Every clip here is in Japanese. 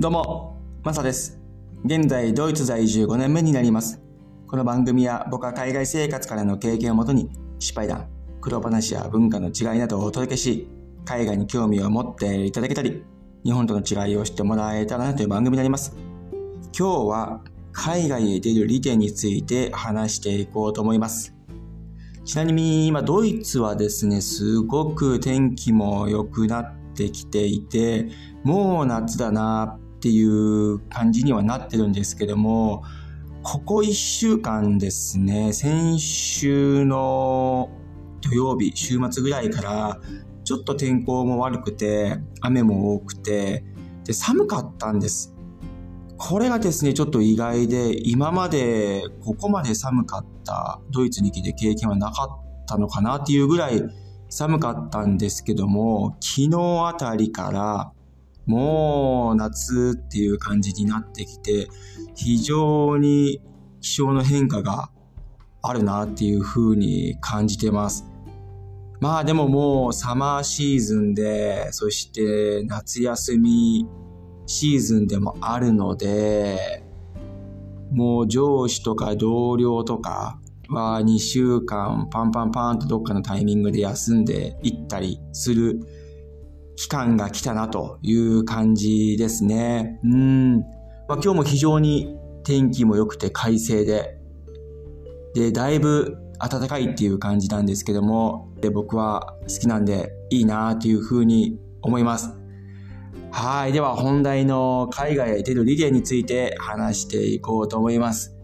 どうも、マサです。現在、ドイツ在住5年目になります。この番組は僕は海外生活からの経験をもとに、失敗談、苦労話や文化の違いなどをお届けし、海外に興味を持っていただけたり、日本との違いを知ってもらえたらなという番組になります。今日は、海外へ出る利点について話していこうと思います。ちなみに今ドイツはですね、すごく天気も良くなってきていて、もう夏だなっていう感じにはなってるんですけども、ここ1週間ですね、先週の土曜日、週末ぐらいから、ちょっと天候も悪くて、雨も多くて、で、寒かったんです。これがですね、ちょっと意外で、今までここまで寒かったドイツに来て経験はなかったのかなっていうぐらい寒かったんですけども、昨日あたりからもう夏っていう感じになってきて、非常に気象の変化があるなっていう風に感じてます。まあでももうサマーシーズンで、そして夏休みシーズンでもあるので、もう上司とか同僚とかは2週間パンパンパンとどっかのタイミングで休んでいったりする期間が来たなという感じですね。うん。まあ、今日も非常に天気も良くて快晴で、で、だいぶ暖かいっていう感じなんですけども、で僕は好きなんでいいなというふうに思います。はい。では本題の海外へ出るリレーについて話していこうと思います。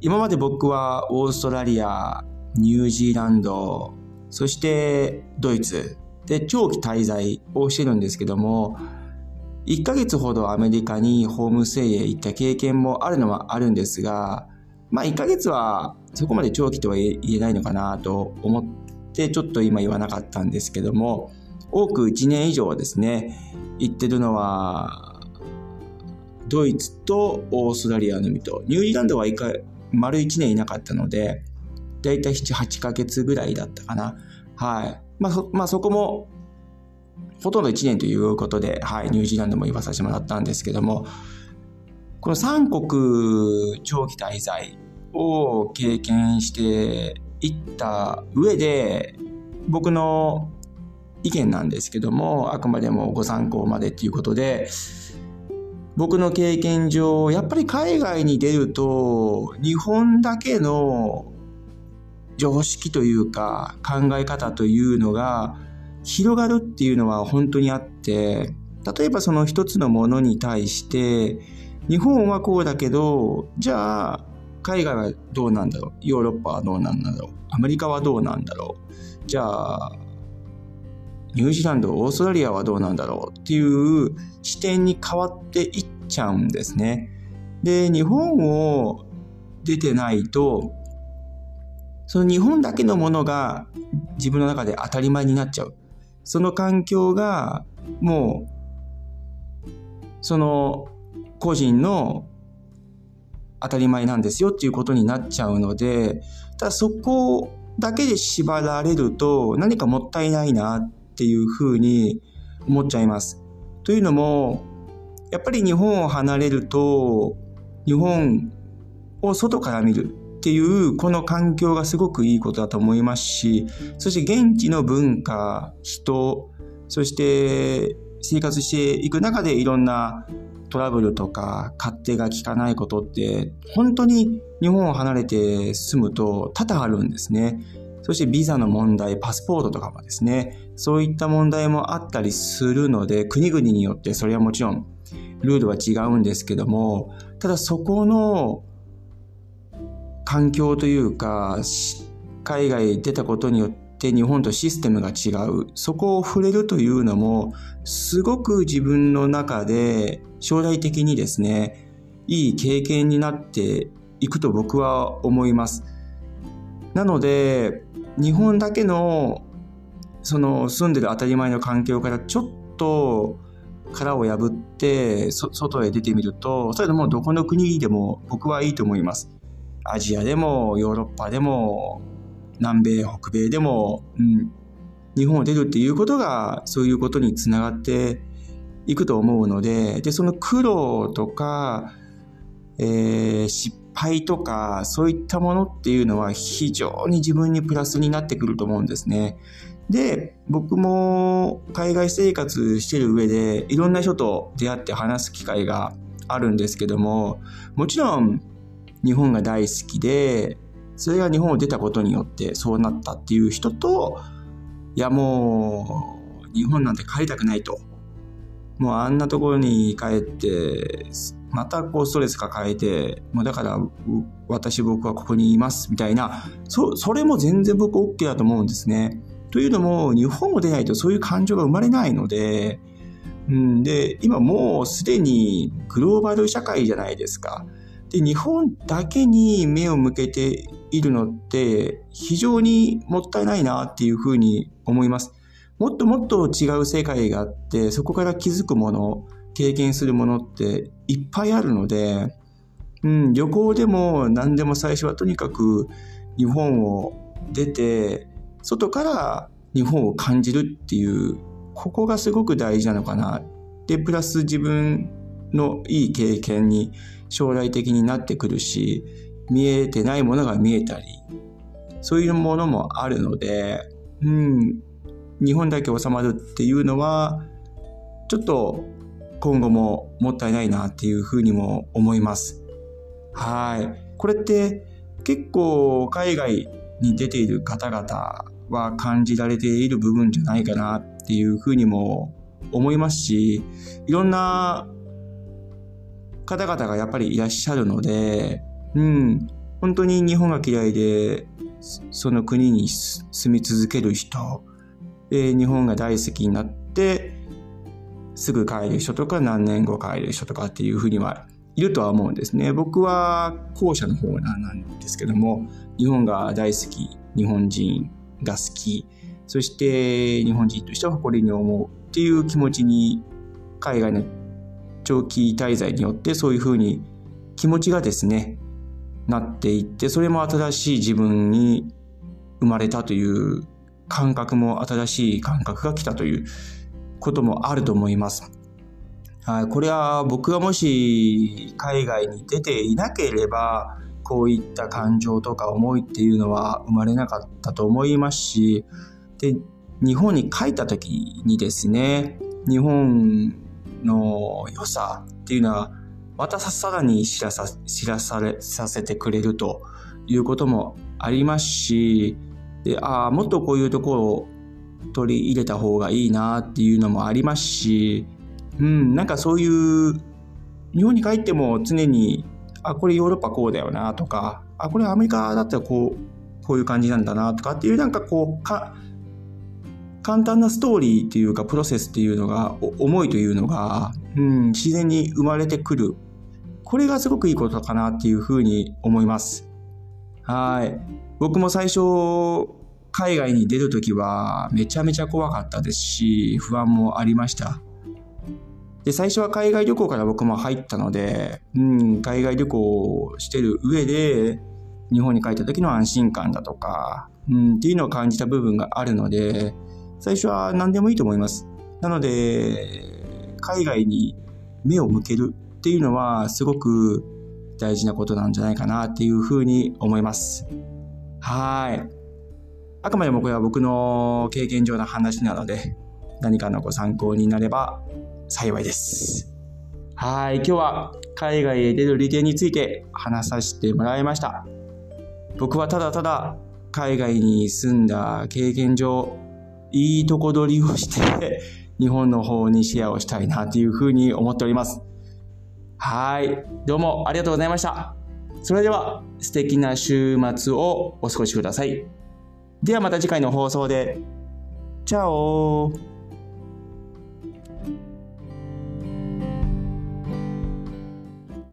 今まで僕はオーストラリア、ニュージーランド、そしてドイツで長期滞在をしてるんですけども、1ヶ月ほどアメリカにホームステイへ行った経験もあるのはあるんですが、まあ1ヶ月はそこまで長期とは言えないのかなと思ってちょっと今言わなかったんですけども、多く1年以上ですね、行ってるのは、ドイツとオーストラリアのみと、ニュージーランドは一回、丸1年いなかったので、だいたい7、8ヶ月ぐらいだったかな。はい。まあそ、まあそこも、ほとんど1年ということで、はい、ニュージーランドも言わさせてもらったんですけども、この3国長期滞在を経験していった上で、僕の意見なんですけども、あくまでもご参考までっていうことで、僕の経験上、やっぱり海外に出ると、日本だけの常識というか考え方というのが広がるっていうのは本当にあって、例えばその一つのものに対して、日本はこうだけど、じゃあ海外はどうなんだろうヨーロッパはどうなんだろうアメリカはどうなんだろうじゃあニュージーランド、オーストラリアはどうなんだろうっていう視点に変わっていっちゃうんですね。で、日本を出てないと、その日本だけのものが自分の中で当たり前になっちゃう。その環境がもう、その個人の当たり前なんですよっていうことになっちゃうので、ただそこだけで縛られると何かもったいないなっていうふうに思っちゃいます。というのも、やっぱり日本を離れると、日本を外から見るっていうこの環境がすごくいいことだと思いますし、そして現地の文化、人、そして生活していく中でいろんなトラブルとか勝手が効かないことって本当に日本を離れて住むと多々あるんですね。そしてビザの問題、パスポートとかもですね、そういった問題もあったりするので、国々によってそれはもちろんルールは違うんですけども、ただそこの環境というか、海外出たことによって日本とシステムが違う。そこを触れるというのも、すごく自分の中で将来的にですね、いい経験になっていくと僕は思います。なので、日本だけのその住んでる当たり前の環境からちょっと殻を破って外へ出てみると、それでもどこの国でも僕はいいと思います。アジアでもヨーロッパでも南米、北米でも、うん、日本を出るっていうことがそういうことにつながっていくと思うので、で、その苦労とか、えー、失敗とか、そういったものっていうのは非常に自分にプラスになってくると思うんですね。で、僕も海外生活してる上で、いろんな人と出会って話す機会があるんですけども、もちろん日本が大好きで、それが日本を出たことによってそうなったっていう人と、いやもう日本なんて帰りたくないと。もうあんなところに帰って、またこうストレス抱えて、もうだから私僕はここにいますみたいな、そそれも全然僕 OK だと思うんですね。というのも日本を出ないとそういう感情が生まれないので、うん、で今もうすでにグローバル社会じゃないですか。で日本だけに目を向けているのって非常にもったいないなっていうふうに思います。もっともっと違う世界があって、そこから気づくもの、経験するものっていっぱいあるので、うん、旅行でも何でも最初はとにかく日本を出て、外から日本を感じるっていう、ここがすごく大事なのかな。で、プラス自分のいい経験に将来的になってくるし、見えてないものが見えたり、そういうものもあるので、うん、日本だけ収まるっていうのは、ちょっと今後ももったいないなっていうふうにも思います。はい。これって結構海外に出ている方々は感じられている部分じゃないかなっていうふうにも思いますし、いろんな方々がやっぱりいらっしゃるので、うん、本当に日本が嫌いで、その国に住み続ける人、え日本が大好きになって、すぐ帰る人とか何年後帰る人とかっていうふうにはいるとは思うんですね。僕は後者の方なんですけども、日本が大好き、日本人が好き、そして日本人としては誇りに思うっていう気持ちに海外の長期滞在によってそういうふうに気持ちがですね、なっていって、それも新しい自分に生まれたという感覚も新しい感覚が来たということもあると思います。はい、これは僕がもし海外に出ていなければ、こういった感情とか思いっていうのは生まれなかったと思いますし、で、日本に帰った時にですね、日本の良さっていうのはまたさらに知らさ知らされさせてくれるということもありますしでああもっとこういうところを取り入れた方がいいなっていうのもありますし、うん、なんかそういう日本に帰っても常にあこれヨーロッパこうだよなとかあこれアメリカだったらこうこういう感じなんだなとかっていうなんかこうか簡単なストーリーっていうかプロセスっていうのが思いというのが、うん、自然に生まれてくる。これがすごくいいことかなっていうふうに思います。はい。僕も最初海外に出るときはめちゃめちゃ怖かったですし不安もありました。で最初は海外旅行から僕も入ったので、うん、海外旅行をしてる上で日本に帰った時の安心感だとか、うん、っていうのを感じた部分があるので最初は何でもいいと思います。なので、海外に目を向けるっていうのはすごく大事なことなんじゃないかなっていうふうに思います。はい。あくまでもこれは僕の経験上の話なので、何かのご参考になれば幸いです。はい。今日は海外へ出る利点について話させてもらいました。僕はただただ海外に住んだ経験上、いいとこ取りをして 日本の方にシェアをしたいなというふうに思っております。はい。どうもありがとうございました。それでは素敵な週末をお過ごしください。ではまた次回の放送で。チャオ